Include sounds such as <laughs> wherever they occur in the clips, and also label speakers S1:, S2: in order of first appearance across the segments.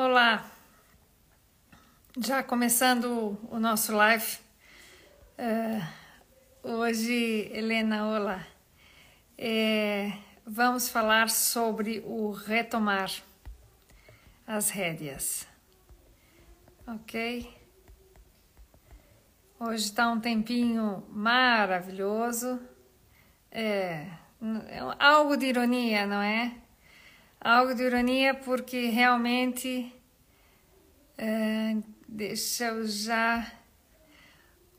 S1: Olá, já começando o nosso live. Uh, hoje, Helena, olá. É, vamos falar sobre o retomar as rédeas, ok? Hoje está um tempinho maravilhoso, é, é algo de ironia, não é? Algo de ironia porque realmente uh, deixa eu já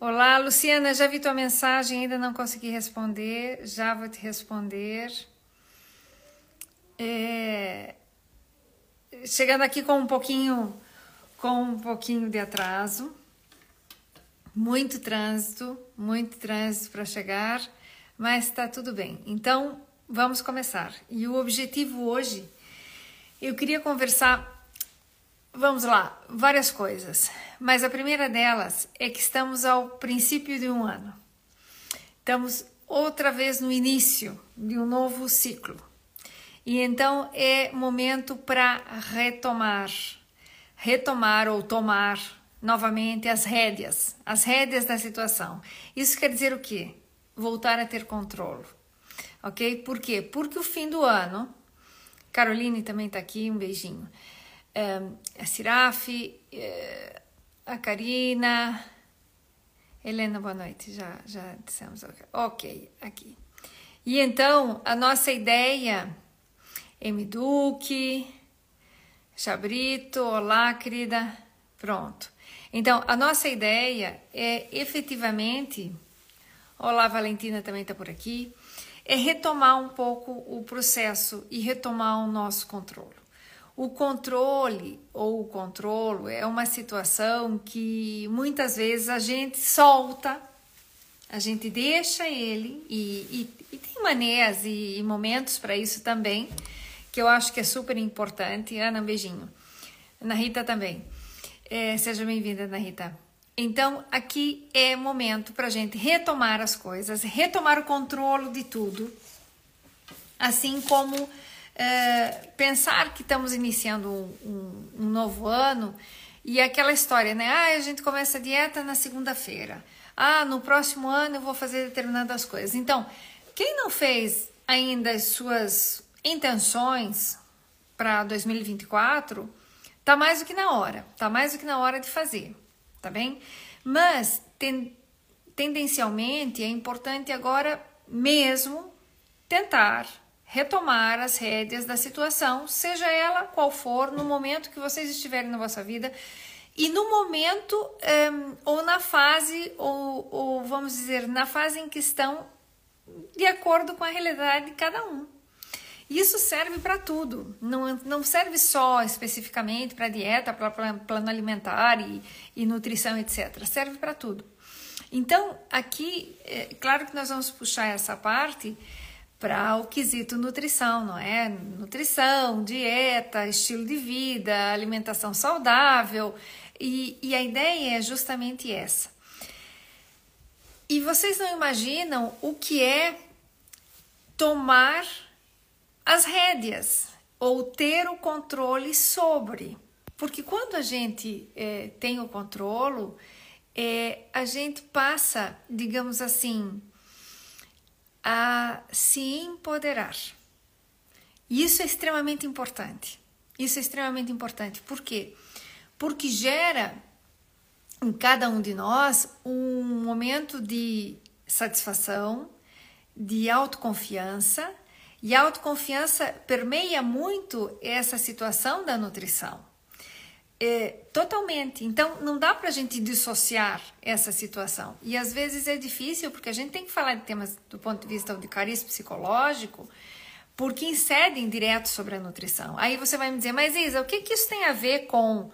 S1: Olá, Luciana, já vi tua mensagem, ainda não consegui responder, já vou te responder. É, chegando aqui com um pouquinho, com um pouquinho de atraso, muito trânsito, muito trânsito para chegar, mas está tudo bem. Então, vamos começar. E o objetivo hoje, eu queria conversar, vamos lá, várias coisas, mas a primeira delas é que estamos ao princípio de um ano. Estamos outra vez no início de um novo ciclo. E então é momento para retomar, retomar ou tomar novamente as rédeas, as rédeas da situação. Isso quer dizer o quê? Voltar a ter controle ok? Por quê? Porque o fim do ano, Caroline também está aqui, um beijinho. a Sirafi, eh, a Karina, Helena, boa noite, já, já dissemos, ok, aqui. E então, a nossa ideia, M. Duque, Chabrito, olá, querida, pronto. Então, a nossa ideia é efetivamente, olá, Valentina também está por aqui, é retomar um pouco o processo e retomar o nosso controle. O controle ou o controlo é uma situação que muitas vezes a gente solta, a gente deixa ele e, e, e tem maneiras e, e momentos para isso também, que eu acho que é super importante. Ana, um beijinho. Ana Rita também. É, seja bem-vinda, Ana Rita. Então, aqui é momento para a gente retomar as coisas, retomar o controle de tudo, assim como é, pensar que estamos iniciando um, um, um, novo ano e aquela história, né? Ah, a gente começa a dieta na segunda-feira. Ah, no próximo ano eu vou fazer determinadas coisas. Então, quem não fez ainda as suas intenções para 2024, tá mais do que na hora, tá mais do que na hora de fazer tá bem? Mas ten, tendencialmente é importante agora mesmo tentar retomar as rédeas da situação, seja ela qual for, no momento que vocês estiverem na vossa vida e no momento um, ou na fase, ou, ou vamos dizer, na fase em que estão de acordo com a realidade de cada um. Isso serve para tudo, não, não serve só especificamente para dieta, para plano alimentar e, e nutrição, etc. Serve para tudo. Então, aqui, é claro que nós vamos puxar essa parte para o quesito nutrição, não é? Nutrição, dieta, estilo de vida, alimentação saudável, e, e a ideia é justamente essa. E vocês não imaginam o que é tomar as rédeas ou ter o controle sobre. Porque quando a gente é, tem o controle, é, a gente passa, digamos assim, a se empoderar. E isso é extremamente importante. Isso é extremamente importante. Por quê? Porque gera em cada um de nós um momento de satisfação, de autoconfiança e a autoconfiança permeia muito essa situação da nutrição. É, totalmente. Então, não dá para a gente dissociar essa situação. E às vezes é difícil, porque a gente tem que falar de temas do ponto de vista de cariz psicológico, porque incidem direto sobre a nutrição. Aí você vai me dizer, mas Isa, o que, que isso tem a ver com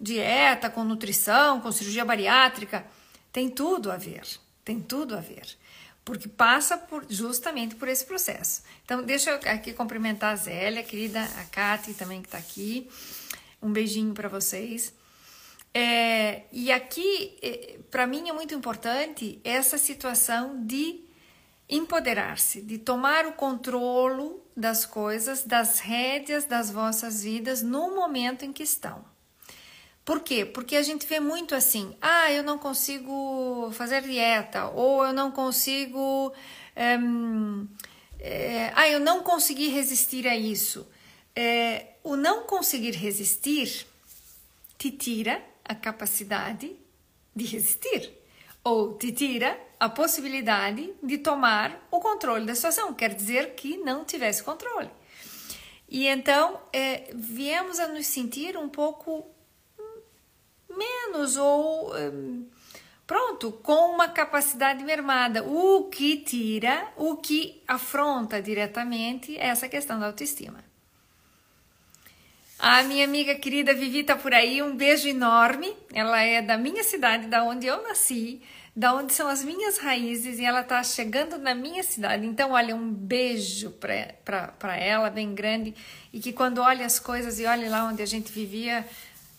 S1: dieta, com nutrição, com cirurgia bariátrica? Tem tudo a ver. Tem tudo a ver porque passa por, justamente por esse processo. Então, deixa eu aqui cumprimentar a Zélia, querida, a Kati também que está aqui. Um beijinho para vocês. É, e aqui, é, para mim, é muito importante essa situação de empoderar-se, de tomar o controle das coisas, das rédeas das vossas vidas no momento em que estão. Por quê? Porque a gente vê muito assim: ah, eu não consigo fazer dieta, ou eu não consigo. Um, é, ah, eu não consegui resistir a isso. É, o não conseguir resistir te tira a capacidade de resistir ou te tira a possibilidade de tomar o controle da situação. Quer dizer que não tivesse controle. E então é, viemos a nos sentir um pouco menos ou hum, pronto, com uma capacidade mermada, o que tira, o que afronta diretamente essa questão da autoestima. A minha amiga querida Vivi tá por aí, um beijo enorme. Ela é da minha cidade, da onde eu nasci, da onde são as minhas raízes, e ela tá chegando na minha cidade. Então, olha, um beijo para ela, bem grande, e que quando olha as coisas e olhe lá onde a gente vivia,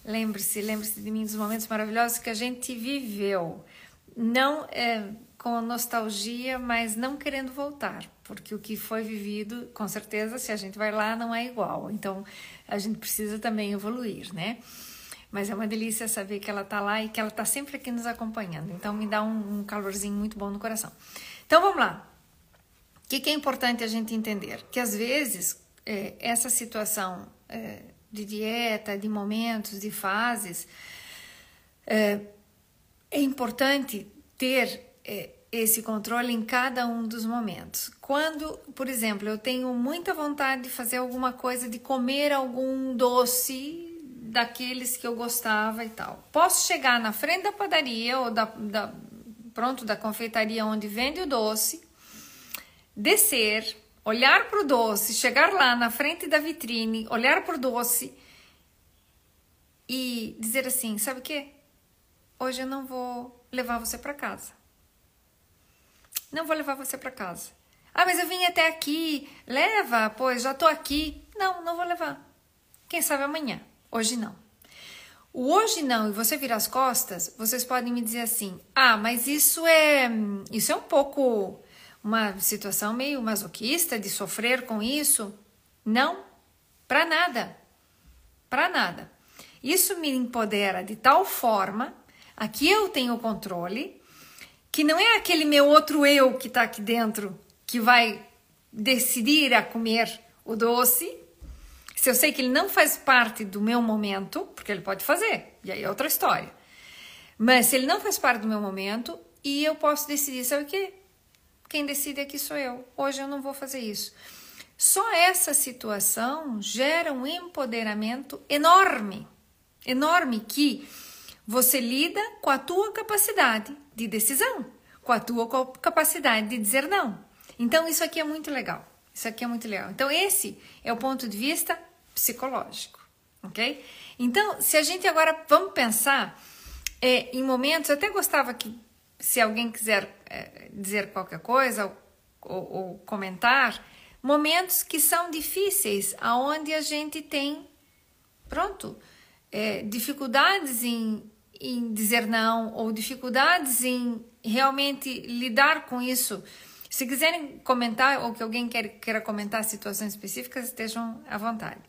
S1: lembre-se, lembre-se de mim dos momentos maravilhosos que a gente viveu. Não é, com nostalgia, mas não querendo voltar, porque o que foi vivido, com certeza, se a gente vai lá, não é igual. Então, a gente precisa também evoluir, né? Mas é uma delícia saber que ela tá lá e que ela tá sempre aqui nos acompanhando. Então, me dá um, calorzinho muito bom no coração. Então, vamos lá. O que, que é importante a gente entender? Que às vezes, é, essa situação é, de dieta, de momentos, de fases, é, é importante ter é, esse controle em cada um dos momentos. Quando, por exemplo, eu tenho muita vontade de fazer alguma coisa, de comer algum doce daqueles que eu gostava e tal. Posso chegar na frente da padaria ou da, da pronto da confeitaria onde vende o doce, descer, olhar para o doce, chegar lá na frente da vitrine, olhar para o doce e dizer assim, sabe o que? Hoje eu não vou levar você para casa. Não vou levar você para casa. Ah, mas eu vim até aqui. Leva, pois já tô aqui. Não, não vou levar. Quem sabe amanhã. Hoje não. O hoje não e você virar as costas, vocês podem me dizer assim: "Ah, mas isso é isso é um pouco uma situação meio masoquista de sofrer com isso?" Não, para nada. Para nada. Isso me empodera de tal forma, aqui eu tenho o controle, que não é aquele meu outro eu que está aqui dentro que vai decidir a comer o doce. Se eu sei que ele não faz parte do meu momento, porque ele pode fazer, e aí é outra história. Mas se ele não faz parte do meu momento, e eu posso decidir, sabe o quê? Quem decide aqui sou eu. Hoje eu não vou fazer isso. Só essa situação gera um empoderamento enorme, enorme que você lida com a tua capacidade de decisão, com a tua capacidade de dizer não. Então, isso aqui é muito legal. Isso aqui é muito legal. Então, esse é o ponto de vista psicológico, ok? Então, se a gente agora vamos pensar é, em momentos, eu até gostava que, se alguém quiser dizer qualquer coisa ou, ou, ou comentar, momentos que são difíceis, aonde a gente tem, pronto, é, dificuldades em em dizer não ou dificuldades em realmente lidar com isso. Se quiserem comentar ou que alguém quer, queira comentar situações específicas, estejam à vontade.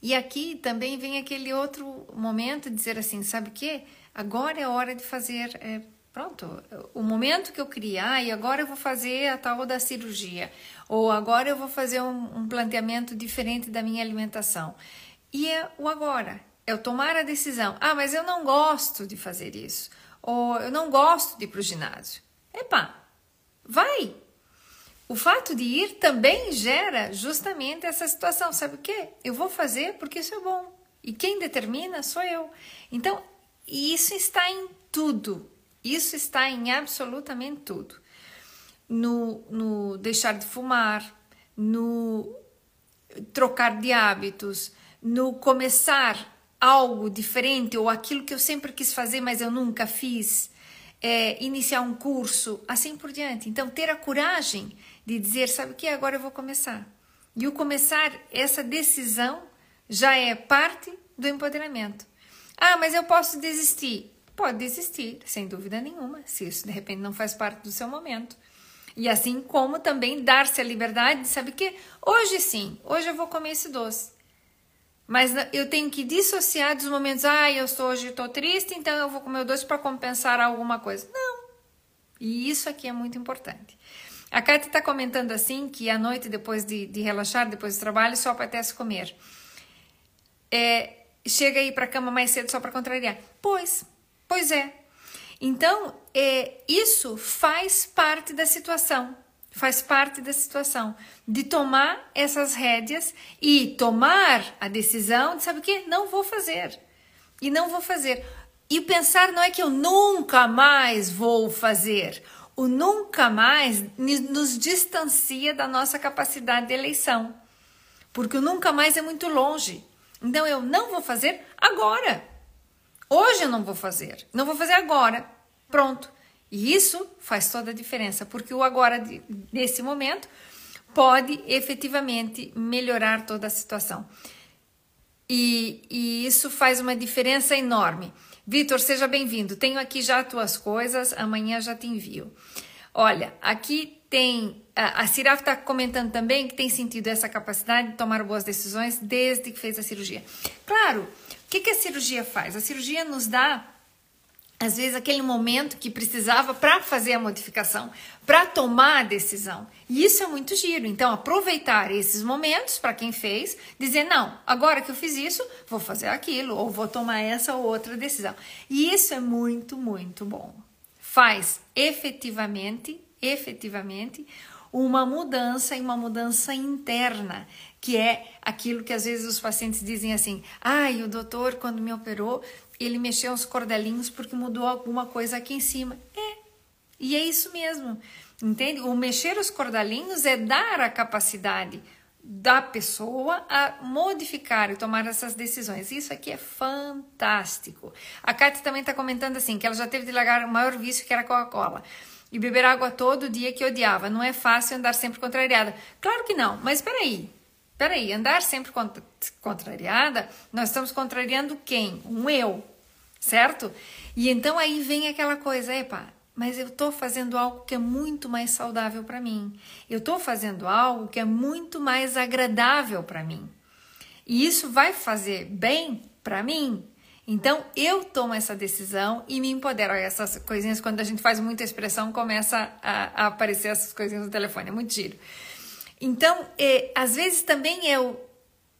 S1: E aqui também vem aquele outro momento de dizer assim, sabe o que? Agora é hora de fazer, é, pronto, o momento que eu criar e agora eu vou fazer a tal da cirurgia, ou agora eu vou fazer um, um planteamento diferente da minha alimentação. E é o agora, eu tomar a decisão, ah, mas eu não gosto de fazer isso, ou eu não gosto de ir para o ginásio. Epa, vai! O fato de ir também gera justamente essa situação. Sabe o que? Eu vou fazer porque isso é bom. E quem determina sou eu. Então, isso está em tudo. Isso está em absolutamente tudo. No, no deixar de fumar, no trocar de hábitos, no começar algo diferente ou aquilo que eu sempre quis fazer, mas eu nunca fiz, é, iniciar um curso, assim por diante. Então, ter a coragem de dizer, sabe o que? Agora eu vou começar. E o começar, essa decisão já é parte do empoderamento. Ah, mas eu posso desistir. Pode desistir, sem dúvida nenhuma, se isso de repente não faz parte do seu momento. E assim como também dar-se a liberdade de saber que hoje sim, hoje eu vou comer esse doce. Mas eu tenho que dissociar dos momentos, ah, eu estou, hoje estou triste, então eu vou comer o doce para compensar alguma coisa. Não. E isso aqui é muito importante. A Kátia está comentando assim que à noite, depois de, de relaxar, depois do trabalho, só apetece comer. É, chega aí para a cama mais cedo só para contrariar. Pois, pois é. Então, é, isso faz parte da situação. Faz parte da situação de tomar essas rédeas e tomar a decisão de, sabe o que? Não vou fazer. E não vou fazer. E pensar não é que eu nunca mais vou fazer. O nunca mais nos distancia da nossa capacidade de eleição. Porque o nunca mais é muito longe. Então eu não vou fazer agora. Hoje eu não vou fazer. Não vou fazer agora. Pronto. E isso faz toda a diferença, porque o agora, nesse momento, pode efetivamente melhorar toda a situação. E, e isso faz uma diferença enorme. Vitor, seja bem-vindo. Tenho aqui já as tuas coisas, amanhã já te envio. Olha, aqui tem. A Ciraf está comentando também que tem sentido essa capacidade de tomar boas decisões desde que fez a cirurgia. Claro, que, que a cirurgia faz? A cirurgia nos dá às vezes aquele momento que precisava para fazer a modificação, para tomar a decisão. E isso é muito giro. Então, aproveitar esses momentos para quem fez, dizer: não, agora que eu fiz isso, vou fazer aquilo, ou vou tomar essa ou outra decisão. E isso é muito, muito bom. Faz efetivamente, efetivamente, uma mudança e uma mudança interna, que é aquilo que às vezes os pacientes dizem assim: ai, o doutor, quando me operou, ele mexeu os cordelinhos porque mudou alguma coisa aqui em cima. É, e é isso mesmo, entende? O mexer os cordelinhos é dar a capacidade da pessoa a modificar e tomar essas decisões. Isso aqui é fantástico. A Kátia também está comentando assim, que ela já teve de largar o maior vício que era Coca-Cola. E beber água todo dia que odiava. Não é fácil andar sempre contrariada. Claro que não, mas espera aí. Peraí, andar sempre contrariada, nós estamos contrariando quem? Um eu certo? E então aí vem aquela coisa, epa, mas eu estou fazendo algo que é muito mais saudável para mim. Eu estou fazendo algo que é muito mais agradável para mim. E isso vai fazer bem para mim. Então eu tomo essa decisão e me empodero. Essas coisinhas, quando a gente faz muita expressão, começa a, a aparecer essas coisinhas no telefone. É muito giro. Então, é, às vezes também eu,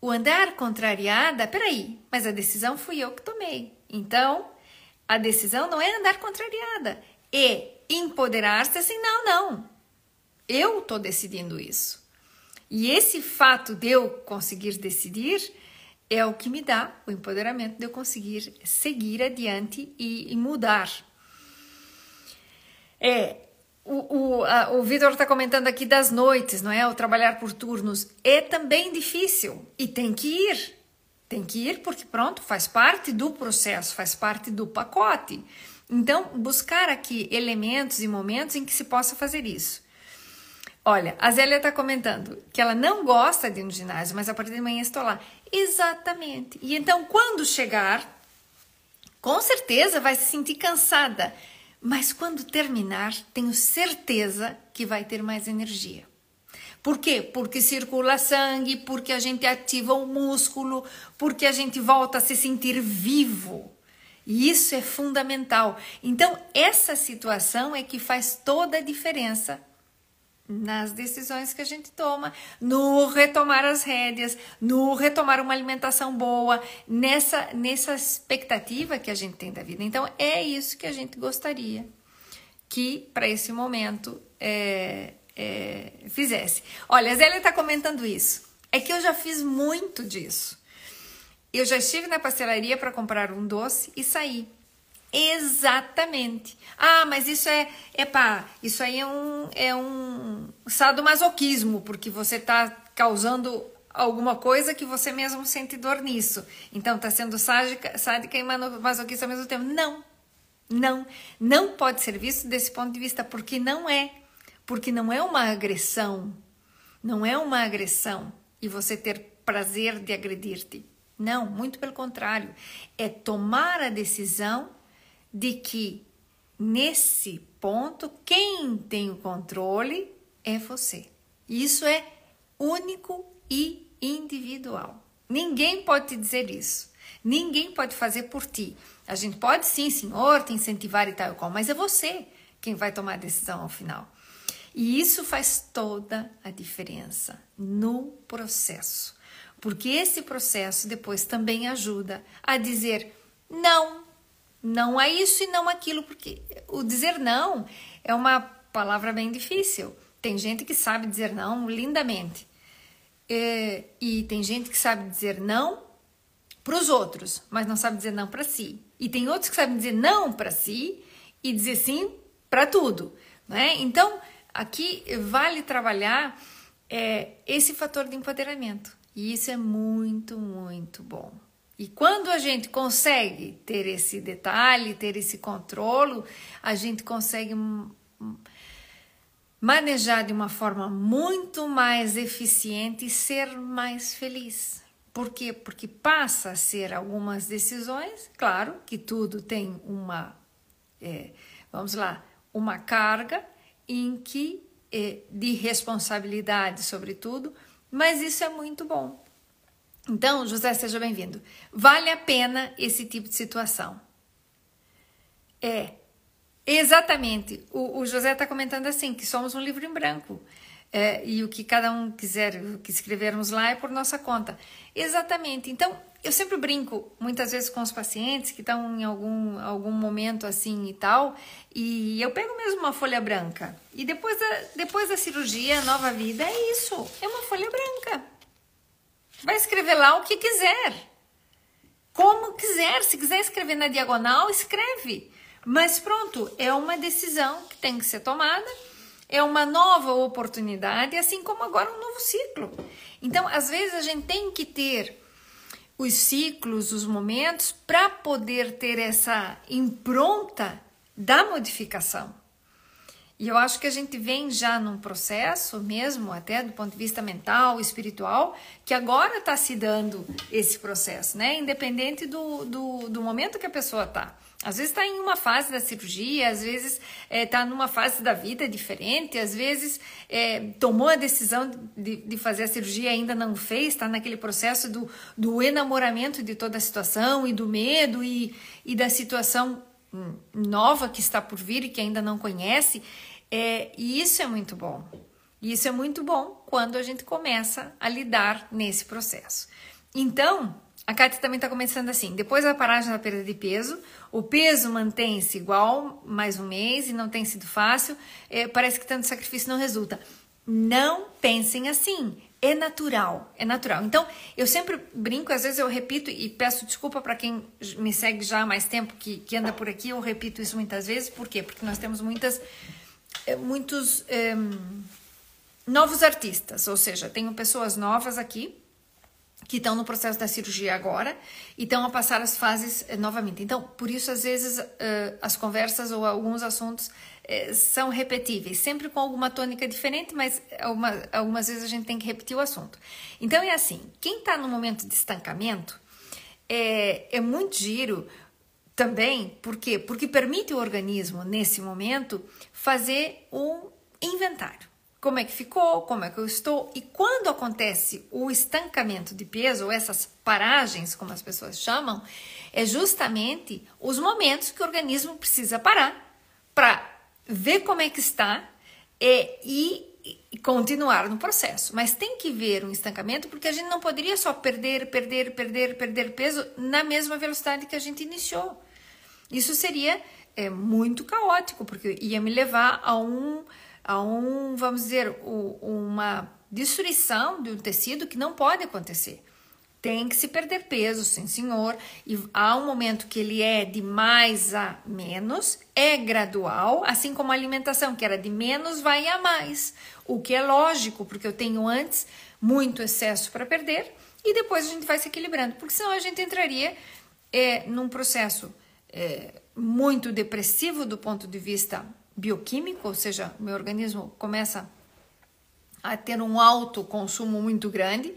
S1: o andar contrariada, peraí, mas a decisão fui eu que tomei. Então, a decisão não é andar contrariada, é empoderar-se assim, não, não. Eu estou decidindo isso. E esse fato de eu conseguir decidir é o que me dá o empoderamento de eu conseguir seguir adiante e, e mudar. É, o, o, o Vitor está comentando aqui das noites, não é? O trabalhar por turnos é também difícil e tem que ir. Tem que ir porque, pronto, faz parte do processo, faz parte do pacote. Então, buscar aqui elementos e momentos em que se possa fazer isso. Olha, a Zélia está comentando que ela não gosta de ir no ginásio, mas a partir de manhã estou lá. Exatamente. E então, quando chegar, com certeza vai se sentir cansada, mas quando terminar, tenho certeza que vai ter mais energia. Por quê? Porque circula sangue, porque a gente ativa o músculo, porque a gente volta a se sentir vivo. E isso é fundamental. Então, essa situação é que faz toda a diferença nas decisões que a gente toma, no retomar as rédeas, no retomar uma alimentação boa, nessa, nessa expectativa que a gente tem da vida. Então, é isso que a gente gostaria que, para esse momento, é, é, fizesse. Olha, a Zélia está comentando isso. É que eu já fiz muito disso. Eu já estive na pastelaria para comprar um doce e saí. Exatamente. Ah, mas isso é, é pá, isso aí é um, é um sadomasoquismo, porque você está causando alguma coisa que você mesmo sente dor nisso. Então está sendo sádica, sádica e masoquista ao mesmo tempo. Não, não, não pode ser visto desse ponto de vista, porque não é porque não é uma agressão, não é uma agressão e você ter prazer de agredir-te. Não, muito pelo contrário, é tomar a decisão de que nesse ponto, quem tem o controle é você. Isso é único e individual. Ninguém pode te dizer isso. Ninguém pode fazer por ti. A gente pode sim, senhor, te incentivar e tal e qual, mas é você quem vai tomar a decisão ao final. E isso faz toda a diferença no processo, porque esse processo depois também ajuda a dizer não, não a isso e não aquilo, porque o dizer não é uma palavra bem difícil. Tem gente que sabe dizer não lindamente, é, e tem gente que sabe dizer não para os outros, mas não sabe dizer não para si. E tem outros que sabem dizer não para si e dizer sim para tudo. Né? Então, aqui vale trabalhar é, esse fator de empoderamento. E isso é muito, muito bom. E quando a gente consegue ter esse detalhe, ter esse controle, a gente consegue manejar de uma forma muito mais eficiente e ser mais feliz. Por quê? Porque passa a ser algumas decisões, claro que tudo tem uma, é, vamos lá, uma carga em que é, de responsabilidade, sobretudo, mas isso é muito bom. Então, José, seja bem-vindo. Vale a pena esse tipo de situação? É, exatamente. O, o José está comentando assim, que somos um livro em branco. É, e o que cada um quiser, o que escrevermos lá é por nossa conta. Exatamente. Então, eu sempre brinco muitas vezes com os pacientes que estão em algum, algum momento assim e tal, e eu pego mesmo uma folha branca. E depois da, depois da cirurgia, nova vida, é isso, é uma folha branca. Vai escrever lá o que quiser. Como quiser, se quiser escrever na diagonal, escreve. Mas pronto, é uma decisão que tem que ser tomada, é uma nova oportunidade, assim como agora um novo ciclo. Então, às vezes a gente tem que ter os ciclos, os momentos, para poder ter essa impronta da modificação. E eu acho que a gente vem já num processo, mesmo até do ponto de vista mental, espiritual, que agora está se dando esse processo, né? Independente do, do, do momento que a pessoa está. Às vezes está em uma fase da cirurgia, às vezes está é, tá numa fase da vida diferente, às vezes é, tomou a decisão de, de, fazer a cirurgia e ainda não fez, está naquele processo do, do enamoramento de toda a situação e do medo e, e da situação nova que está por vir e que ainda não conhece. É, e isso é muito bom. E isso é muito bom quando a gente começa a lidar nesse processo. Então, a Kátia também está começando assim: depois da paragem da perda de peso, o peso mantém-se igual mais um mês e não tem sido fácil. É, parece que tanto sacrifício não resulta. Não pensem assim. É natural, é natural. Então, eu sempre brinco, às vezes eu repito e peço desculpa para quem me segue já há mais tempo, que, que anda por aqui, eu repito isso muitas vezes. Por quê? Porque nós temos muitas, muitos é, novos artistas, ou seja, tenho pessoas novas aqui que estão no processo da cirurgia agora e estão a passar as fases eh, novamente. Então, por isso, às vezes, uh, as conversas ou alguns assuntos uh, são repetíveis, sempre com alguma tônica diferente, mas alguma, algumas vezes a gente tem que repetir o assunto. Então, é assim: quem está no momento de estancamento é, é muito giro também, por quê? Porque permite o organismo, nesse momento, fazer um inventário como é que ficou, como é que eu estou. E quando acontece o estancamento de peso, ou essas paragens, como as pessoas chamam, é justamente os momentos que o organismo precisa parar para ver como é que está e, e continuar no processo. Mas tem que ver um estancamento porque a gente não poderia só perder, perder, perder, perder peso na mesma velocidade que a gente iniciou. Isso seria é, muito caótico, porque ia me levar a um a um, vamos dizer, uma destruição de um tecido que não pode acontecer. Tem que se perder peso, sim senhor, e há um momento que ele é de mais a menos, é gradual, assim como a alimentação, que era de menos, vai a mais. O que é lógico, porque eu tenho antes muito excesso para perder e depois a gente vai se equilibrando, porque senão a gente entraria é, num processo é, muito depressivo do ponto de vista bioquímico, ou seja, meu organismo começa a ter um alto consumo muito grande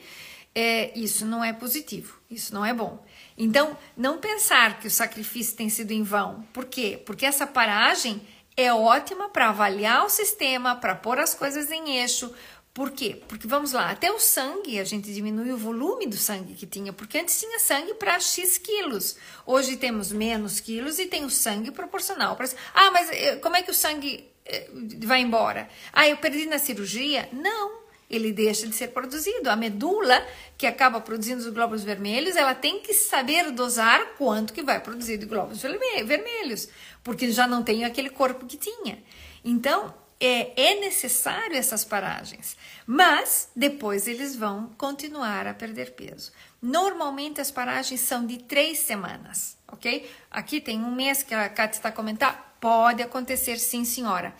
S1: é, isso não é positivo, isso não é bom. Então, não pensar que o sacrifício tem sido em vão. Por quê? Porque essa paragem é ótima para avaliar o sistema, para pôr as coisas em eixo. Por quê? Porque vamos lá, até o sangue, a gente diminui o volume do sangue que tinha, porque antes tinha sangue para X quilos. Hoje temos menos quilos e tem o sangue proporcional. Ah, mas eh, como é que o sangue eh, vai embora? Ah, eu perdi na cirurgia? Não ele deixa de ser produzido. A medula, que acaba produzindo os glóbulos vermelhos, ela tem que saber dosar quanto que vai produzir de glóbulos vermelhos, porque já não tem aquele corpo que tinha. Então, é, é necessário essas paragens, mas depois eles vão continuar a perder peso. Normalmente as paragens são de três semanas, ok? Aqui tem um mês que a Kátia está comentando, pode acontecer sim, senhora.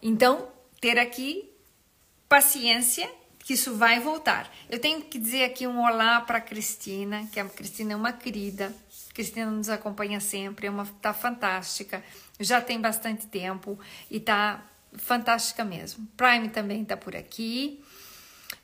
S1: Então, ter aqui paciência que isso vai voltar. Eu tenho que dizer aqui um olá para Cristina, que a Cristina é uma querida. Cristina nos acompanha sempre, é uma tá fantástica. Já tem bastante tempo e tá fantástica mesmo. Prime também tá por aqui.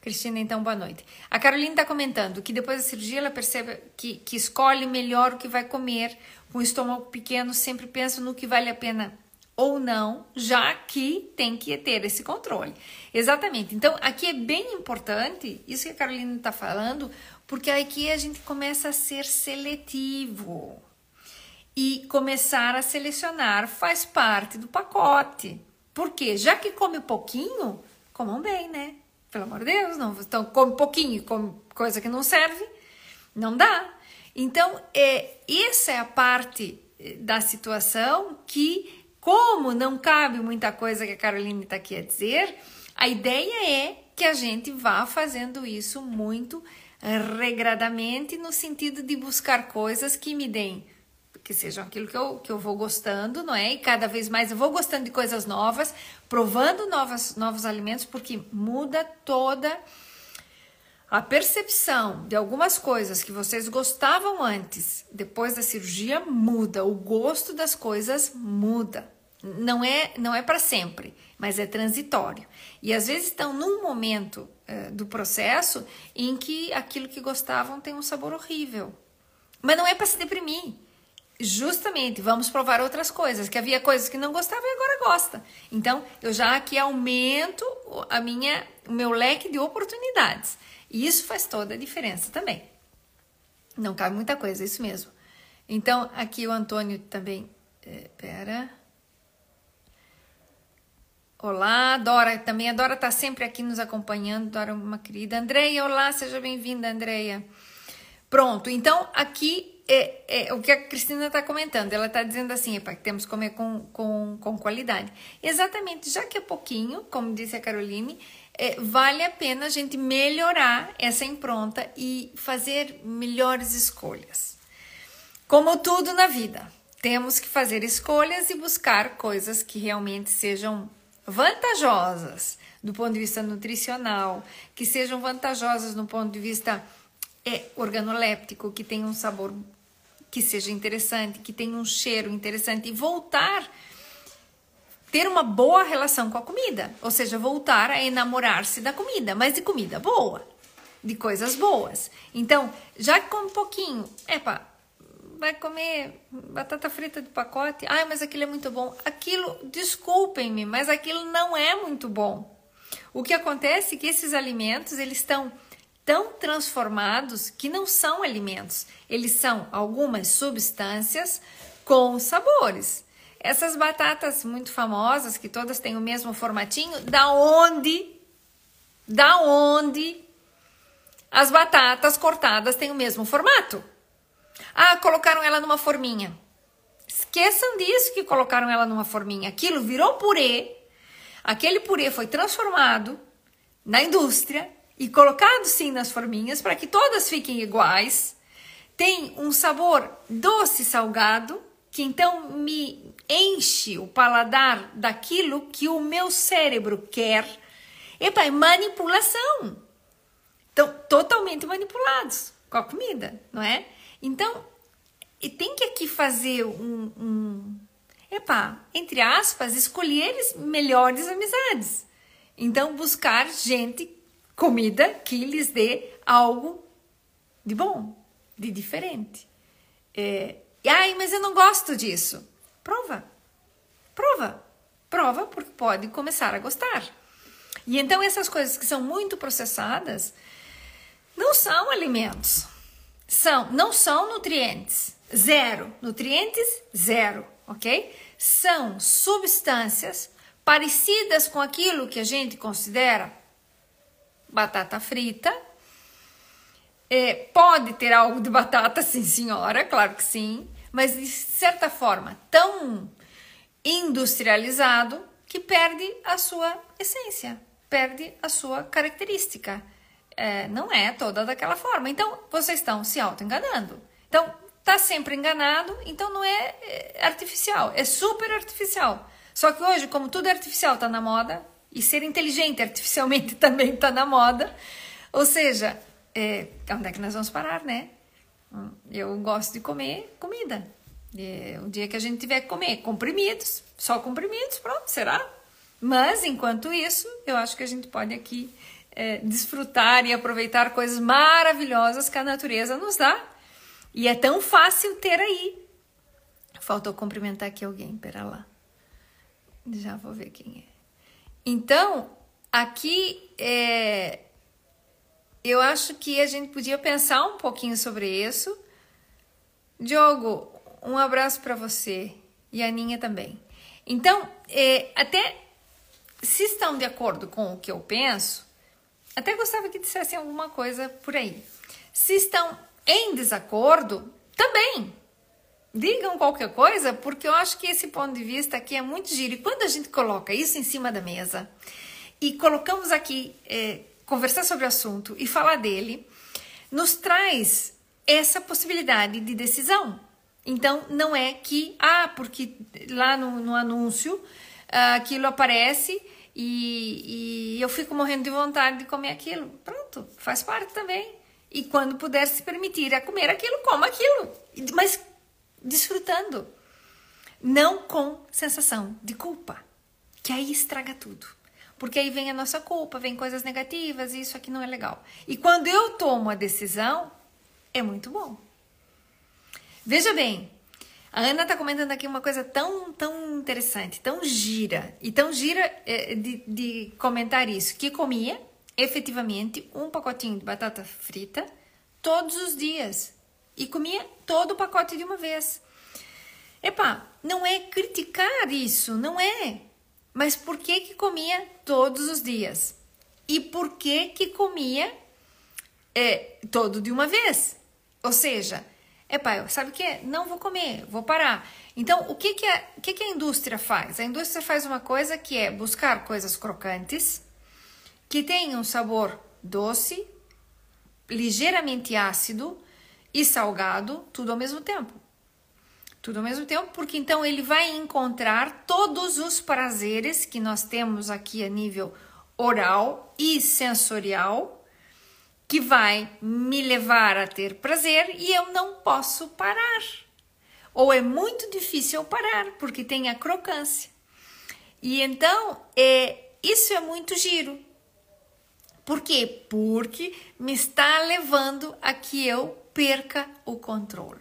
S1: Cristina, então, boa noite. A Carolina está comentando que depois da cirurgia ela percebe que, que escolhe melhor o que vai comer. Com o estômago pequeno, sempre pensa no que vale a pena ou não, já que tem que ter esse controle. Exatamente. Então, aqui é bem importante isso que a Carolina está falando, porque aqui a gente começa a ser seletivo. E começar a selecionar faz parte do pacote. Porque já que come pouquinho, comam bem, né? Pelo amor de Deus, não. Então, come pouquinho come coisa que não serve, não dá. Então, é, essa é a parte eh, da situação que como não cabe muita coisa que a Caroline está aqui a dizer, a ideia é que a gente vá fazendo isso muito regradamente, no sentido de buscar coisas que me deem, que sejam aquilo que eu, que eu vou gostando, não é? E cada vez mais eu vou gostando de coisas novas, provando novas, novos alimentos, porque muda toda a percepção de algumas coisas que vocês gostavam antes, depois da cirurgia, muda. O gosto das coisas muda. Não é, não é para sempre, mas é transitório. E às vezes estão num momento uh, do processo em que aquilo que gostavam tem um sabor horrível. Mas não é para se deprimir. Justamente, vamos provar outras coisas, que havia coisas que não gostava e agora gosta. Então, eu já aqui aumento a minha, o meu leque de oportunidades. E isso faz toda a diferença também. Não cabe muita coisa, é isso mesmo. Então, aqui o Antônio também. É, pera. Olá, Dora também. A Dora está sempre aqui nos acompanhando. Dora, uma querida. Andreia, olá, seja bem-vinda, Andreia. Pronto, então aqui é, é o que a Cristina está comentando. Ela está dizendo assim: que temos que comer com, com, com qualidade. Exatamente, já que é pouquinho, como disse a Caroline, é, vale a pena a gente melhorar essa impronta e fazer melhores escolhas. Como tudo na vida, temos que fazer escolhas e buscar coisas que realmente sejam vantajosas do ponto de vista nutricional, que sejam vantajosas no ponto de vista é, organoléptico, que tenham um sabor que seja interessante, que tenha um cheiro interessante e voltar ter uma boa relação com a comida, ou seja, voltar a enamorar-se da comida, mas de comida boa, de coisas boas. Então, já que come um pouquinho, epa, vai comer batata frita de pacote. Ai, mas aquilo é muito bom. Aquilo, desculpem-me, mas aquilo não é muito bom. O que acontece é que esses alimentos, eles estão tão transformados que não são alimentos. Eles são algumas substâncias com sabores. Essas batatas muito famosas, que todas têm o mesmo formatinho, da onde da onde as batatas cortadas têm o mesmo formato? Ah, colocaram ela numa forminha. Esqueçam disso que colocaram ela numa forminha. Aquilo virou purê. Aquele purê foi transformado na indústria e colocado sim nas forminhas para que todas fiquem iguais. Tem um sabor doce salgado que então me enche o paladar daquilo que o meu cérebro quer. Epa, é manipulação. Então, totalmente manipulados com a comida, não é? Então, e tem que aqui fazer um, um epá, entre aspas, escolher melhores amizades. Então, buscar gente, comida que lhes dê algo de bom, de diferente. É, ai, mas eu não gosto disso. Prova, prova, prova, porque pode começar a gostar. E então essas coisas que são muito processadas não são alimentos, são não são nutrientes, zero, nutrientes zero, ok? São substâncias parecidas com aquilo que a gente considera batata frita. É, pode ter algo de batata, <laughs> sim, senhora, claro que sim, mas de certa forma tão industrializado que perde a sua essência, perde a sua característica. É, não é toda daquela forma. Então, vocês estão se auto-enganando. Então, tá sempre enganado, então não é, é artificial, é super artificial. Só que hoje, como tudo é artificial está na moda, e ser inteligente artificialmente <laughs> também está na moda, ou seja, é, onde é que nós vamos parar, né? Hum, eu gosto de comer comida. É, o dia que a gente tiver que comer comprimidos, só comprimidos, pronto, será? Mas, enquanto isso, eu acho que a gente pode aqui é, desfrutar e aproveitar coisas maravilhosas que a natureza nos dá. E é tão fácil ter aí. Faltou cumprimentar aqui alguém, pera lá. Já vou ver quem é. Então, aqui é, eu acho que a gente podia pensar um pouquinho sobre isso. Diogo, um abraço para você e a Aninha também. Então, é, até se estão de acordo com o que eu penso, até gostava que dissessem alguma coisa por aí. Se estão em desacordo, também digam qualquer coisa, porque eu acho que esse ponto de vista aqui é muito giro. E quando a gente coloca isso em cima da mesa e colocamos aqui é, conversar sobre o assunto e falar dele, nos traz essa possibilidade de decisão. Então, não é que, ah, porque lá no, no anúncio uh, aquilo aparece e, e eu fico morrendo de vontade de comer aquilo. Pronto, faz parte também. E quando puder se permitir a comer aquilo, coma aquilo. Mas desfrutando, não com sensação de culpa, que aí estraga tudo. Porque aí vem a nossa culpa, vem coisas negativas e isso aqui não é legal. E quando eu tomo a decisão, é muito bom. Veja bem, a Ana está comentando aqui uma coisa tão, tão interessante, tão gira, e tão gira é, de, de comentar isso, que comia efetivamente um pacotinho de batata frita todos os dias e comia todo o pacote de uma vez. Epa, não é criticar isso, não é. Mas por que que comia todos os dias? E por que que comia é, todo de uma vez? Ou seja, epa, sabe o que? Não vou comer, vou parar. Então, o que que, a, o que que a indústria faz? A indústria faz uma coisa que é buscar coisas crocantes, que tenham um sabor doce, ligeiramente ácido, e salgado, tudo ao mesmo tempo. Tudo ao mesmo tempo, porque então ele vai encontrar todos os prazeres que nós temos aqui a nível oral e sensorial, que vai me levar a ter prazer e eu não posso parar. Ou é muito difícil parar, porque tem a crocância. E então, é, isso é muito giro. Por quê? Porque me está levando a que eu perca o controle.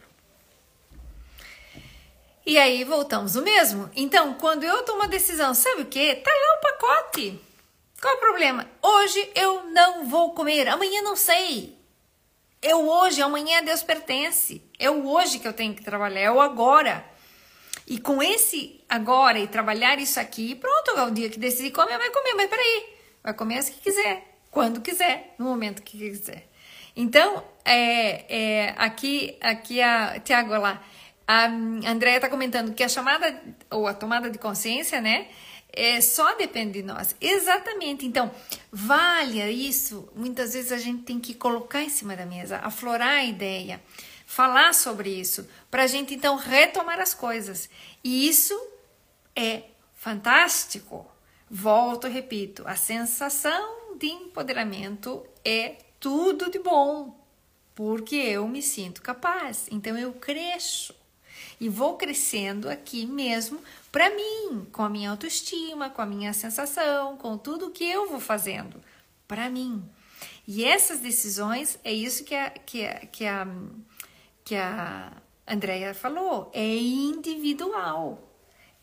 S1: E aí voltamos o mesmo. Então, quando eu tomo uma decisão, sabe o que? Tá lá o pacote. Qual é o problema? Hoje eu não vou comer, amanhã não sei. Eu hoje, amanhã Deus pertence. É o hoje que eu tenho que trabalhar, é o agora. E com esse agora e trabalhar isso aqui, pronto, é o dia que decidir comer, vai comer, mas peraí, vai comer as que quiser, quando quiser, no momento que quiser. Então, é, é, aqui, aqui a Tiago lá, a Andrea está comentando que a chamada ou a tomada de consciência, né, é, só depende de nós. Exatamente. Então, vale isso. Muitas vezes a gente tem que colocar em cima da mesa, aflorar a ideia, falar sobre isso, para a gente então retomar as coisas. E isso é fantástico. Volto, repito, a sensação de empoderamento é tudo de bom, porque eu me sinto capaz. Então eu cresço e vou crescendo aqui mesmo para mim, com a minha autoestima, com a minha sensação, com tudo que eu vou fazendo para mim. E essas decisões é isso que a, que a, que a, que a Andrea falou, é individual.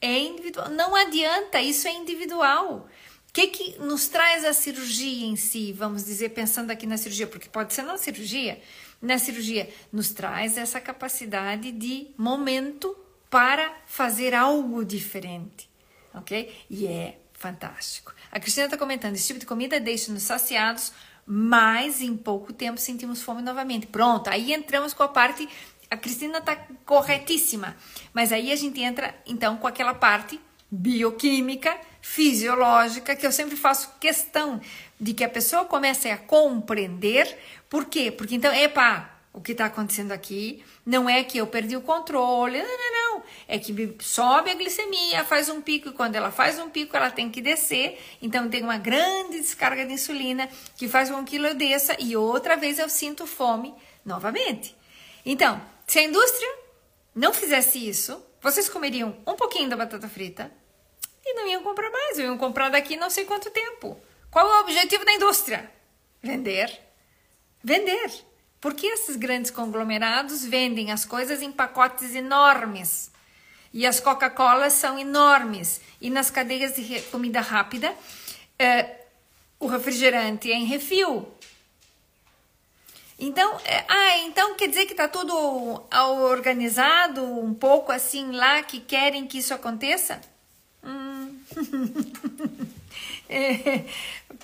S1: É individual. Não adianta, isso é individual. O que, que nos traz a cirurgia em si, vamos dizer, pensando aqui na cirurgia, porque pode ser na cirurgia, na cirurgia, nos traz essa capacidade de momento para fazer algo diferente, ok? E é fantástico. A Cristina está comentando: esse tipo de comida deixa-nos saciados, mas em pouco tempo sentimos fome novamente. Pronto, aí entramos com a parte. A Cristina está corretíssima, mas aí a gente entra então com aquela parte bioquímica, fisiológica, que eu sempre faço questão de que a pessoa comece a compreender. Por quê? Porque então, epa, o que está acontecendo aqui não é que eu perdi o controle, não, não, não. É que sobe a glicemia, faz um pico, e quando ela faz um pico, ela tem que descer. Então, tem uma grande descarga de insulina que faz com que eu desça e outra vez eu sinto fome novamente. Então, se a indústria não fizesse isso, vocês comeriam um pouquinho da batata frita, e não iam comprar mais, iam comprar daqui não sei quanto tempo. Qual é o objetivo da indústria? Vender. Vender. Porque esses grandes conglomerados vendem as coisas em pacotes enormes. E as Coca-Colas são enormes. E nas cadeias de comida rápida, é, o refrigerante é em refil. Então, é, ah, então quer dizer que está tudo organizado um pouco assim lá que querem que isso aconteça? Hum. <laughs> é,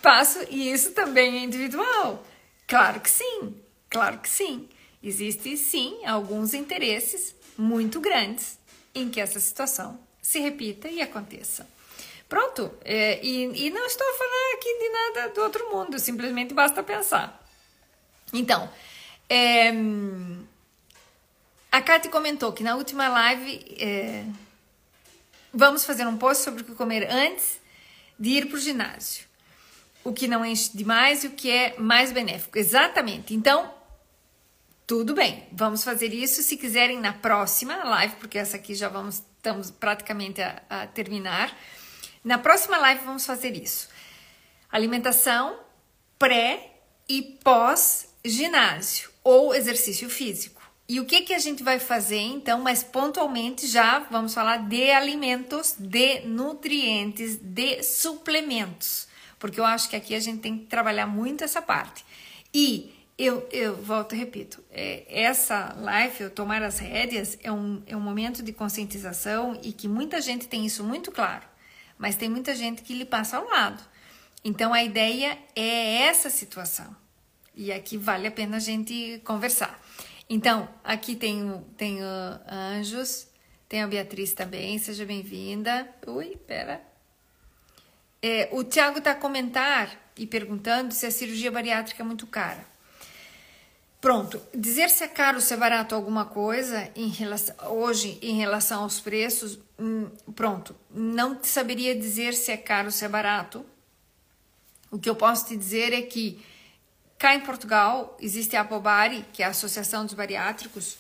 S1: passo, e isso também é individual. Claro que sim, claro que sim. Existem sim alguns interesses muito grandes em que essa situação se repita e aconteça. Pronto, é, e, e não estou falando aqui de nada do outro mundo, simplesmente basta pensar. Então, é, a Kate comentou que na última live é, Vamos fazer um post sobre o que comer antes de ir para o ginásio. O que não enche demais e o que é mais benéfico. Exatamente. Então, tudo bem. Vamos fazer isso se quiserem na próxima live, porque essa aqui já vamos estamos praticamente a, a terminar. Na próxima live vamos fazer isso. Alimentação pré e pós ginásio ou exercício físico. E o que, que a gente vai fazer então, mas pontualmente já vamos falar de alimentos, de nutrientes, de suplementos, porque eu acho que aqui a gente tem que trabalhar muito essa parte. E eu, eu volto e repito, é, essa live, eu tomar as rédeas, é um, é um momento de conscientização e que muita gente tem isso muito claro, mas tem muita gente que lhe passa ao lado. Então a ideia é essa situação. E aqui vale a pena a gente conversar. Então, aqui tem, uh, Anjos, tem a Beatriz também, seja bem-vinda. Ui, pera. É, o Tiago está a comentar e perguntando se a cirurgia bariátrica é muito cara. Pronto, dizer se é caro ou se é barato alguma coisa em relação, hoje em relação aos preços, hum, pronto, não saberia dizer se é caro ou se é barato. O que eu posso te dizer é que Cá em Portugal existe a Apobari, que é a Associação dos Bariátricos,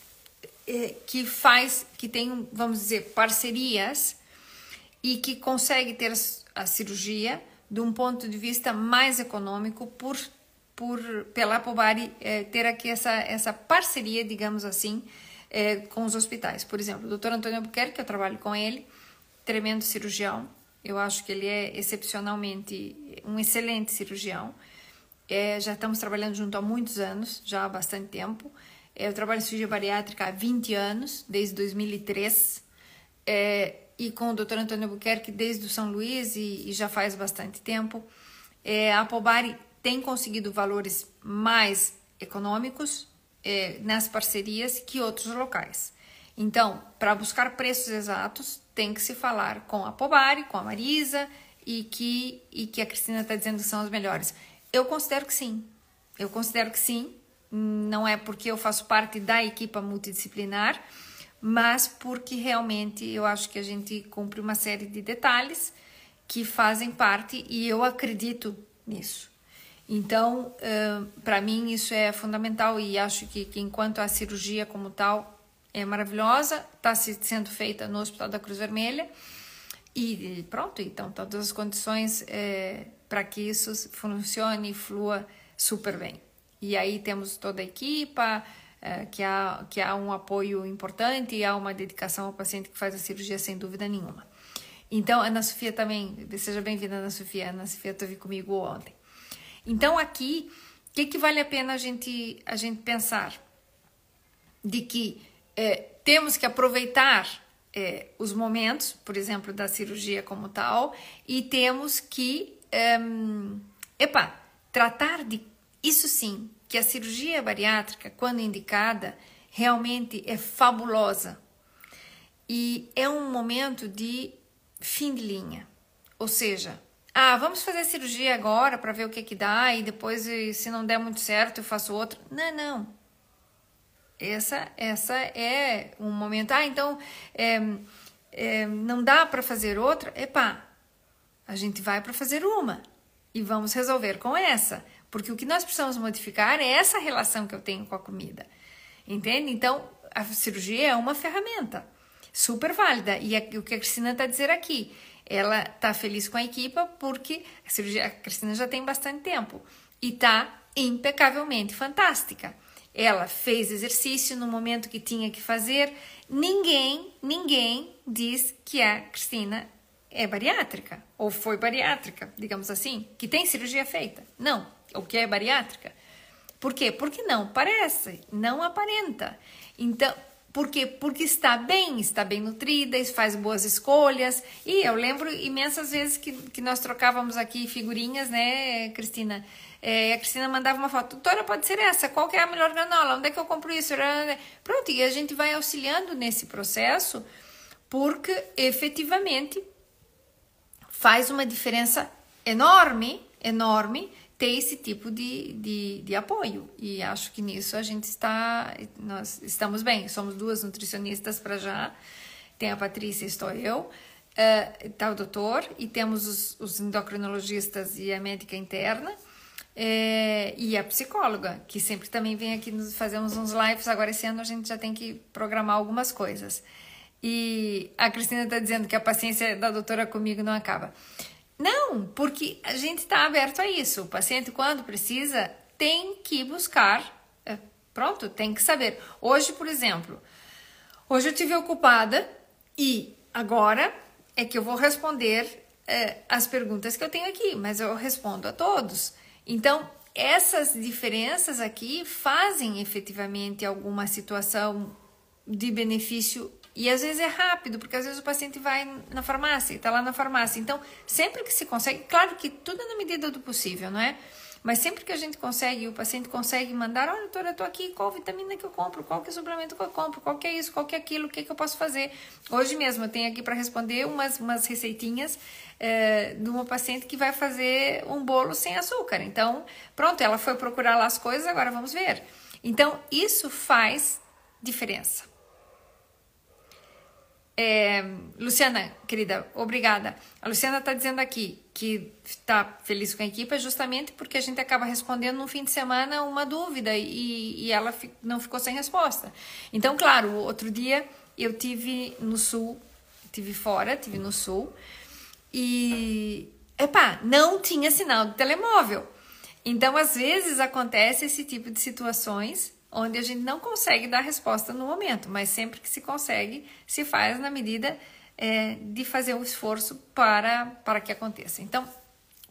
S1: eh, que faz, que tem, vamos dizer, parcerias e que consegue ter a cirurgia de um ponto de vista mais econômico por, por pela Apobari é, ter aqui essa, essa parceria, digamos assim, é, com os hospitais. Por exemplo, o doutor Antônio Albuquerque, que eu trabalho com ele, tremendo cirurgião, eu acho que ele é excepcionalmente um excelente cirurgião. É, já estamos trabalhando junto há muitos anos, já há bastante tempo. É, eu trabalho em cirurgia bariátrica há 20 anos, desde 2003. É, e com o Dr. Antônio Albuquerque desde o São Luís e, e já faz bastante tempo. É, a Polbari tem conseguido valores mais econômicos é, nas parcerias que outros locais. Então, para buscar preços exatos, tem que se falar com a Pobari, com a Marisa e que, e que a Cristina está dizendo que são os melhores. Eu considero que sim. Eu considero que sim. Não é porque eu faço parte da equipa multidisciplinar, mas porque realmente eu acho que a gente cumpre uma série de detalhes que fazem parte e eu acredito nisso. Então, para mim, isso é fundamental e acho que, que, enquanto a cirurgia como tal é maravilhosa, está sendo feita no Hospital da Cruz Vermelha e pronto, então todas as condições é, para que isso funcione e flua super bem. E aí temos toda a equipa, é, que, há, que há um apoio importante e há uma dedicação ao paciente que faz a cirurgia sem dúvida nenhuma. Então, Ana Sofia também, seja bem-vinda, Ana Sofia. Ana Sofia esteve comigo ontem. Então, aqui, o que, que vale a pena a gente, a gente pensar? De que é, temos que aproveitar é, os momentos, por exemplo, da cirurgia como tal, e temos que, é, epa, tratar de, isso sim, que a cirurgia bariátrica, quando indicada, realmente é fabulosa. E é um momento de fim de linha. Ou seja, ah, vamos fazer a cirurgia agora para ver o que que dá e depois, se não der muito certo, eu faço outra. Não, não. Essa, essa é um momento. Ah, então é, é, não dá para fazer outra? Epá, a gente vai para fazer uma e vamos resolver com essa. Porque o que nós precisamos modificar é essa relação que eu tenho com a comida. Entende? Então, a cirurgia é uma ferramenta super válida. E o que a Cristina está dizendo aqui, ela está feliz com a equipa porque a cirurgia, a Cristina já tem bastante tempo e está impecavelmente fantástica. Ela fez exercício no momento que tinha que fazer. Ninguém, ninguém diz que a Cristina é bariátrica ou foi bariátrica, digamos assim, que tem cirurgia feita. Não, o que é bariátrica. Por quê? Porque não parece, não aparenta. Então, por quê? Porque está bem, está bem nutrida, faz boas escolhas. E eu lembro imensas vezes que, que nós trocávamos aqui figurinhas, né, Cristina? É, a Cristina mandava uma foto, doutora, pode ser essa, qual é a melhor granola? Onde é que eu compro isso? Pronto, e a gente vai auxiliando nesse processo, porque efetivamente faz uma diferença enorme, enorme ter esse tipo de, de, de, apoio. E acho que nisso a gente está, nós estamos bem. Somos duas nutricionistas para já. Tem a Patrícia, estou eu, uh, o doutor, e temos os, os, endocrinologistas e a médica interna. É, e a psicóloga, que sempre também vem aqui nos fazemos uns lives. Agora, esse ano, a gente já tem que programar algumas coisas. E a Cristina está dizendo que a paciência da doutora comigo não acaba. Não, porque a gente está aberto a isso. O paciente, quando precisa, tem que buscar. É, pronto, tem que saber. Hoje, por exemplo, hoje eu tive ocupada e agora é que eu vou responder é, as perguntas que eu tenho aqui, mas eu respondo a todos. Então, essas diferenças aqui fazem efetivamente alguma situação de benefício e às vezes é rápido, porque às vezes o paciente vai na farmácia, está lá na farmácia. Então, sempre que se consegue, claro que tudo na medida do possível, não é? Mas sempre que a gente consegue, o paciente consegue mandar, olha, doutora, eu tô aqui, qual vitamina que eu compro, qual que é o suplemento que eu compro, qual que é isso, qual que é aquilo, o que, que eu posso fazer. Hoje mesmo eu tenho aqui para responder umas, umas receitinhas é, de uma paciente que vai fazer um bolo sem açúcar. Então, pronto, ela foi procurar lá as coisas, agora vamos ver. Então, isso faz diferença. É, Luciana, querida, obrigada. A Luciana está dizendo aqui que está feliz com a equipe justamente porque a gente acaba respondendo no fim de semana uma dúvida e, e ela não ficou sem resposta. Então, claro, outro dia eu tive no sul, tive fora, tive no sul e, epá, não tinha sinal de telemóvel. Então, às vezes acontece esse tipo de situações onde a gente não consegue dar resposta no momento, mas sempre que se consegue, se faz na medida é, de fazer o esforço para, para que aconteça. Então,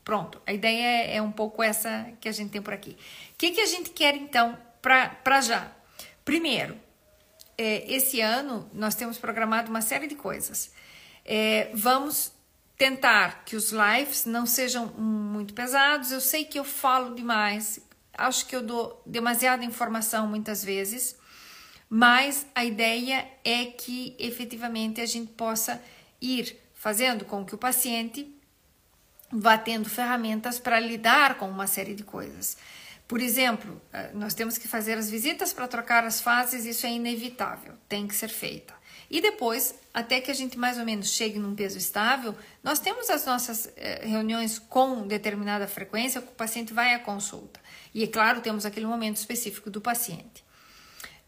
S1: pronto, a ideia é, é um pouco essa que a gente tem por aqui. O que, que a gente quer então para já? Primeiro, é, esse ano nós temos programado uma série de coisas. É, vamos tentar que os lives não sejam muito pesados. Eu sei que eu falo demais, acho que eu dou demasiada informação muitas vezes, mas a ideia é que efetivamente a gente possa ir fazendo com que o paciente vá tendo ferramentas para lidar com uma série de coisas. Por exemplo, eh, nós temos que fazer as visitas para trocar as fases, isso é inevitável, tem que ser feita. E depois, até que a gente mais ou menos chegue num peso estável, nós temos as nossas eh, reuniões com determinada frequência, o paciente vai à consulta. E é claro, temos aquele momento específico do paciente.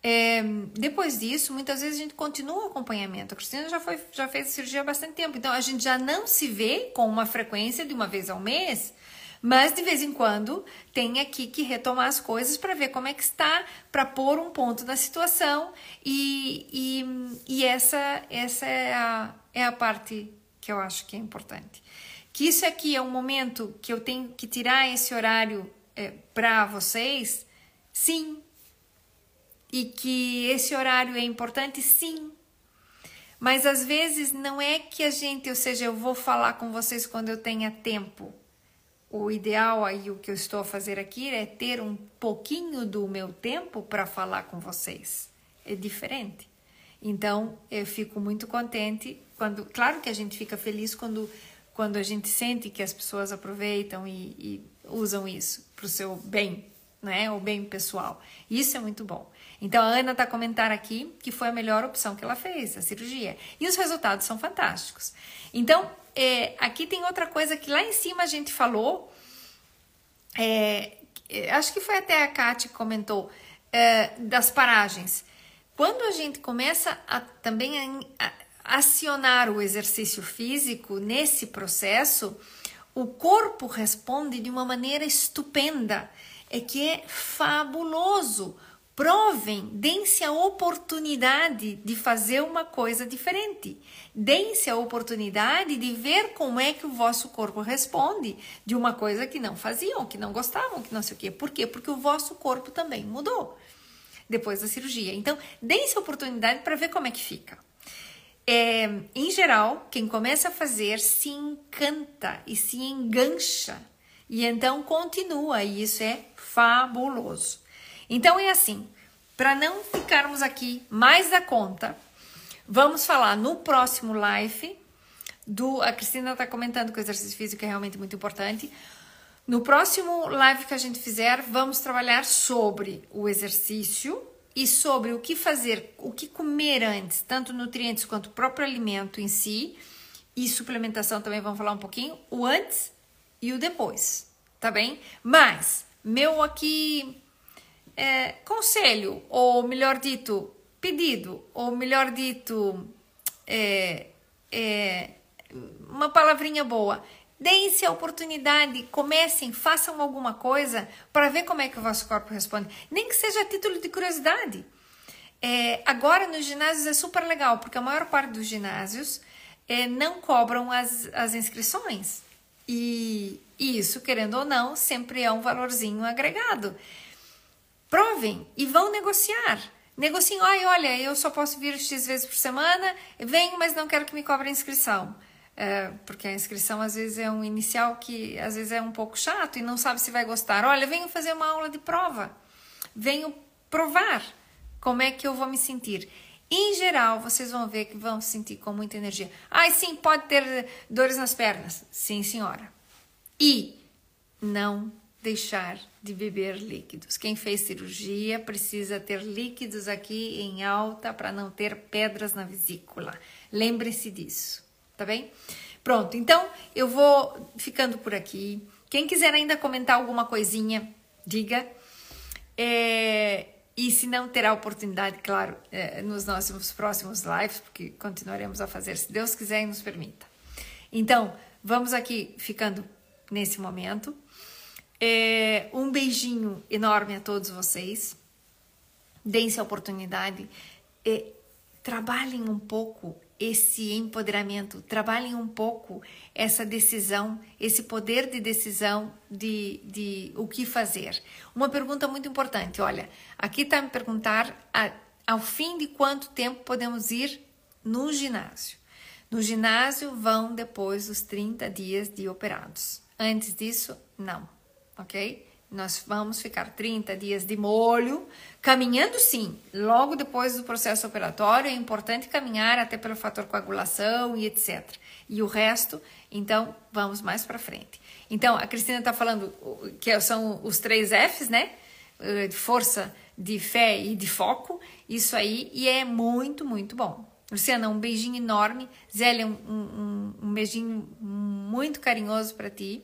S1: É, depois disso, muitas vezes a gente continua o acompanhamento. A Cristina já, foi, já fez cirurgia há bastante tempo, então a gente já não se vê com uma frequência de uma vez ao mês, Mas de vez em quando tem aqui que retomar as coisas para ver como é que está, para pôr um ponto na situação e, e, e essa, essa é, a, é a parte que eu acho que é importante. Que isso aqui é um momento que eu tenho que tirar esse horário é, para vocês, sim. E que esse horário é importante, sim. Mas às vezes não é que a gente, ou seja, eu vou falar com vocês quando eu tenha tempo o ideal aí, o que eu estou a fazer aqui é ter um pouquinho do meu tempo para falar com vocês. É diferente. Então, eu fico muito contente quando, claro que a gente fica feliz quando, quando a gente sente que as pessoas aproveitam e, e usam isso para o seu bem, né? O bem pessoal. Isso é muito bom. Então, a Ana está comentando aqui que foi a melhor opção que ela fez, a cirurgia. E os resultados são fantásticos. Então, é, aqui tem outra coisa que lá em cima a gente falou, é, é acho que foi até a Kátia que comentou, é, das paragens. Quando a gente começa a, também a, a acionar o exercício físico nesse processo, o corpo responde de uma maneira estupenda, é que é fabuloso Provem, deem-se a oportunidade de fazer uma coisa diferente. Deem-se a oportunidade de ver como é que o vosso corpo responde de uma coisa que não faziam, que não gostavam, que não sei o quê. Por quê? Porque o vosso corpo também mudou depois da cirurgia. Então, deem-se a oportunidade para ver como é que fica. É, em geral, quem começa a fazer se encanta e se engancha e então continua, e isso é fabuloso. Então é assim, para não ficarmos aqui mais da conta, vamos falar no próximo live do a Cristina está comentando que o exercício físico é realmente muito importante. No próximo live que a gente fizer, vamos trabalhar sobre o exercício e sobre o que fazer, o que comer antes, tanto nutrientes quanto o próprio alimento em si. E suplementação também vamos falar um pouquinho, o antes e o depois, tá bem? Mas, meu aqui é, conselho, ou melhor dito, pedido, ou melhor dito, é, é, uma palavrinha boa. Deem-se a oportunidade, comecem, façam alguma coisa para ver como é que o vosso corpo responde. Nem que seja a título de curiosidade. É, agora nos ginásios é super legal, porque a maior parte dos ginásios é, não cobram as, as inscrições. E, e isso, querendo ou não, sempre é um valorzinho agregado. Provem e vão negociar. Negociem, ai, olha, eu só posso vir X vezes por semana, venho, mas não quero que me cobre a inscrição. É, porque a inscrição às vezes é um inicial que às vezes é um pouco chato e não sabe se vai gostar. Olha, venho fazer uma aula de prova, venho provar como é que eu vou me sentir. Em geral, vocês vão ver que vão se sentir com muita energia. Ai, sim, pode ter dores nas pernas. Sim, senhora. E não deixar de beber líquidos. Quem fez cirurgia precisa ter líquidos aqui em alta para não ter pedras na vesícula. Lembre-se disso, tá bem? Pronto, então eu vou ficando por aqui. Quem quiser ainda comentar alguma coisinha, diga. É, e se não, terá oportunidade, claro, é, nos nossos próximos lives, porque continuaremos a fazer, se Deus quiser e nos permita. Então, vamos aqui ficando nesse momento. É, um beijinho enorme a todos vocês. Deem-se a oportunidade. É, trabalhem um pouco esse empoderamento, trabalhem um pouco essa decisão, esse poder de decisão de, de o que fazer. Uma pergunta muito importante: olha, aqui está me perguntar a, ao fim de quanto tempo podemos ir no ginásio. No ginásio vão depois dos 30 dias de operados. Antes disso, não ok? Nós vamos ficar 30 dias de molho, caminhando sim. Logo depois do processo operatório, é importante caminhar até pelo fator coagulação e etc. E o resto, então, vamos mais para frente. Então, a Cristina está falando que são os três Fs, né? Eh, de força, de fé e de foco. Isso aí, e é muito, muito bom. Luciana, um beijinho enorme. Zélia, um, um, um beijinho muito carinhoso para ti.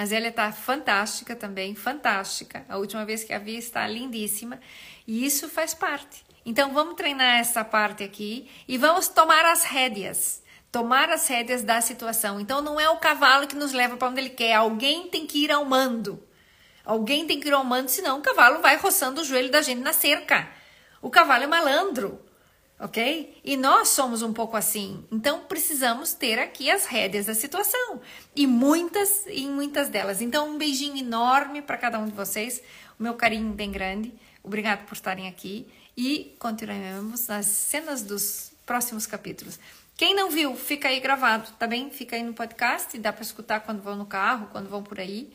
S1: A Zélia tá fantástica também, fantástica. A última vez que a vi está lindíssima. E isso faz parte. Então vamos treinar essa parte aqui e vamos tomar as rédeas. tomar as rédeas da situação. Então não é o cavalo que nos leva para onde ele quer, alguém tem que ir ao mando. Alguém tem que ir ao mando, senão o cavalo vai roçando o joelho da gente na cerca. O cavalo é malandro, ok? E nós somos um pouco assim. Então precisamos ter aqui as rédeas da situação e muitas e muitas delas. Então um beijinho enorme para cada um de vocês, o meu carinho bem grande. Obrigado por estarem aqui e continuaremos nas cenas dos próximos capítulos. Quem não viu, fica aí gravado, tá bem? Fica aí no podcast, dá para escutar quando vão no carro, quando vão por aí.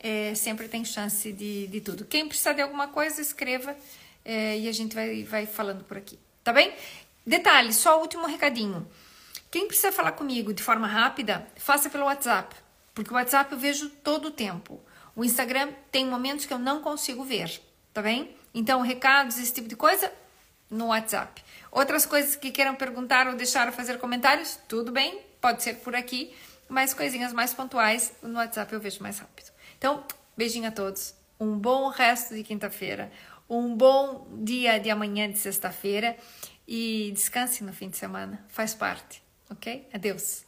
S1: É, sempre tem chance de, de tudo. Quem precisar de alguma coisa, escreva é, e a gente vai, vai falando por aqui, tá bem? Detalhe, só o último recadinho. Quem precisa falar comigo de forma rápida, faça pelo WhatsApp, porque o WhatsApp eu vejo todo o tempo. O Instagram tem momentos que eu não consigo ver, tá bem? Então, recados, esse tipo de coisa, no WhatsApp. Outras coisas que queiram perguntar ou deixar ou fazer comentários, tudo bem, pode ser por aqui, mas coisinhas mais pontuais no WhatsApp eu vejo mais rápido. Então, beijinho a todos, um bom resto de quinta-feira, um bom dia de amanhã de sexta-feira e descanse no fim de semana, faz parte, ok? Adeus!